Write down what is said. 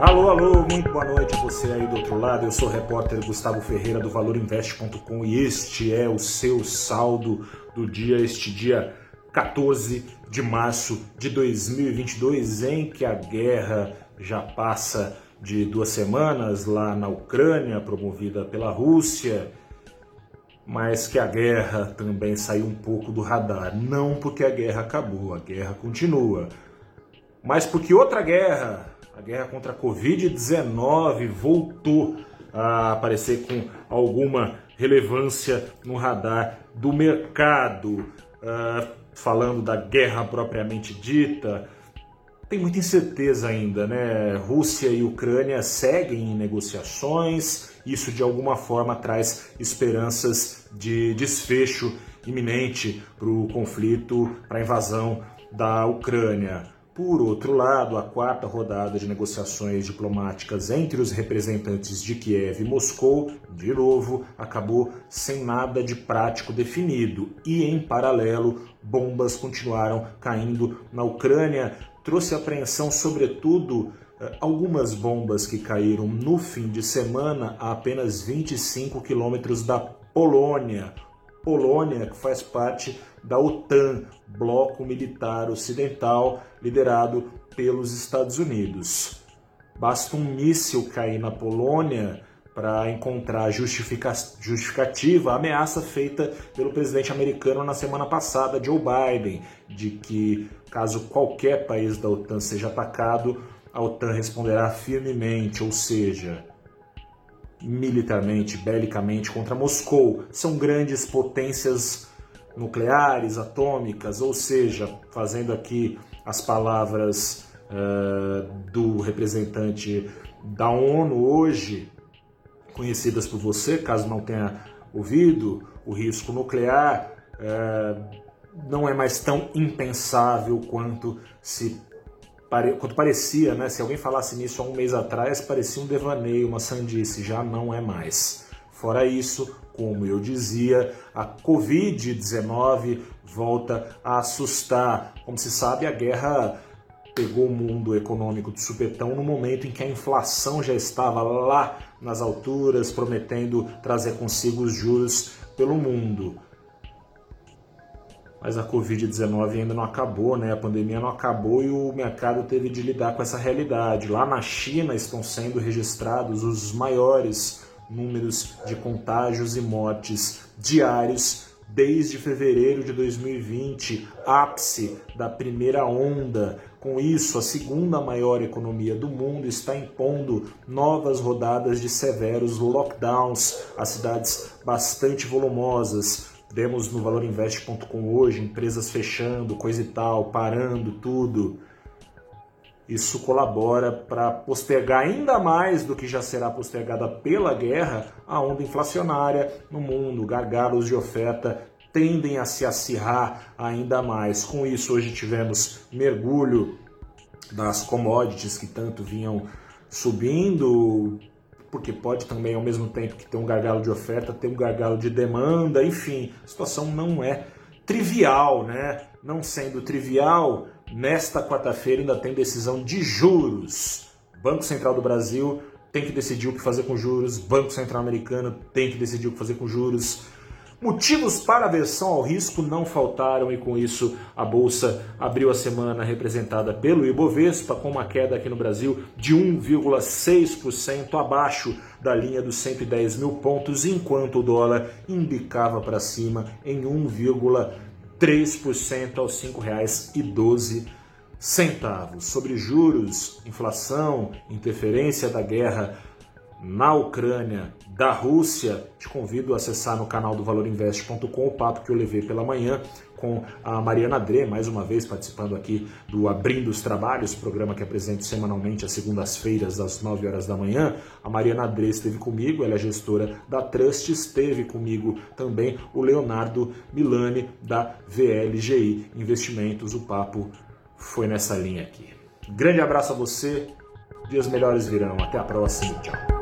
Alô, alô, muito boa noite você aí do outro lado. Eu sou o repórter Gustavo Ferreira do ValorInvest.com e este é o seu saldo do dia, este dia 14 de março de 2022, em que a guerra já passa de duas semanas lá na Ucrânia, promovida pela Rússia, mas que a guerra também saiu um pouco do radar. Não porque a guerra acabou, a guerra continua, mas porque outra guerra a guerra contra a Covid-19 voltou a aparecer com alguma relevância no radar do mercado. Uh, falando da guerra propriamente dita, tem muita incerteza ainda, né? Rússia e Ucrânia seguem em negociações, isso de alguma forma traz esperanças de desfecho iminente para o conflito, para a invasão da Ucrânia. Por outro lado, a quarta rodada de negociações diplomáticas entre os representantes de Kiev e Moscou, de novo, acabou sem nada de prático definido e, em paralelo, bombas continuaram caindo na Ucrânia. Trouxe apreensão, sobretudo, eh, algumas bombas que caíram no fim de semana a apenas 25 quilômetros da Polônia. Polônia, que faz parte da OTAN, bloco militar ocidental liderado pelos Estados Unidos. Basta um míssil cair na Polônia para encontrar justifica justificativa a ameaça feita pelo presidente americano na semana passada, Joe Biden, de que caso qualquer país da OTAN seja atacado, a OTAN responderá firmemente, ou seja, militarmente, belicamente contra Moscou. São grandes potências nucleares, atômicas, ou seja, fazendo aqui as palavras uh, do representante da ONU hoje, conhecidas por você, caso não tenha ouvido, o risco nuclear uh, não é mais tão impensável quanto se quanto parecia, né? Se alguém falasse nisso há um mês atrás, parecia um devaneio, uma sandice, já não é mais. Fora isso, como eu dizia, a Covid-19 volta a assustar. Como se sabe, a guerra pegou o mundo econômico de supetão no momento em que a inflação já estava lá nas alturas, prometendo trazer consigo os juros pelo mundo. Mas a Covid-19 ainda não acabou, né? A pandemia não acabou e o mercado teve de lidar com essa realidade. Lá na China estão sendo registrados os maiores números de contágios e mortes diários desde fevereiro de 2020, ápice da primeira onda. Com isso, a segunda maior economia do mundo está impondo novas rodadas de severos lockdowns a cidades bastante volumosas Vemos no valorinvest.com hoje empresas fechando, coisa e tal, parando tudo. Isso colabora para postergar ainda mais do que já será postergada pela guerra a onda inflacionária no mundo. Gargalos de oferta tendem a se acirrar ainda mais. Com isso, hoje tivemos mergulho das commodities que tanto vinham subindo, porque pode também, ao mesmo tempo que ter um gargalo de oferta, ter um gargalo de demanda, enfim, a situação não é trivial, né? Não sendo trivial, nesta quarta-feira ainda tem decisão de juros. Banco Central do Brasil tem que decidir o que fazer com juros, Banco Central Americano tem que decidir o que fazer com juros. Motivos para aversão ao risco não faltaram e com isso a bolsa abriu a semana representada pelo Ibovespa com uma queda aqui no Brasil de 1,6% abaixo da linha dos 110 mil pontos, enquanto o dólar indicava para cima em 1,3% aos R$ 5,12 centavos. Sobre juros, inflação, interferência da guerra na Ucrânia da Rússia, te convido a acessar no canal do valorinvest.com o papo que eu levei pela manhã com a Mariana Drê, mais uma vez participando aqui do Abrindo os Trabalhos, programa que apresento semanalmente às segundas-feiras, às 9 horas da manhã. A Mariana Drê esteve comigo, ela é gestora da Trust, esteve comigo também o Leonardo Milani, da VLGI Investimentos. O papo foi nessa linha aqui. Grande abraço a você, dias melhores virão. Até a próxima. Tchau.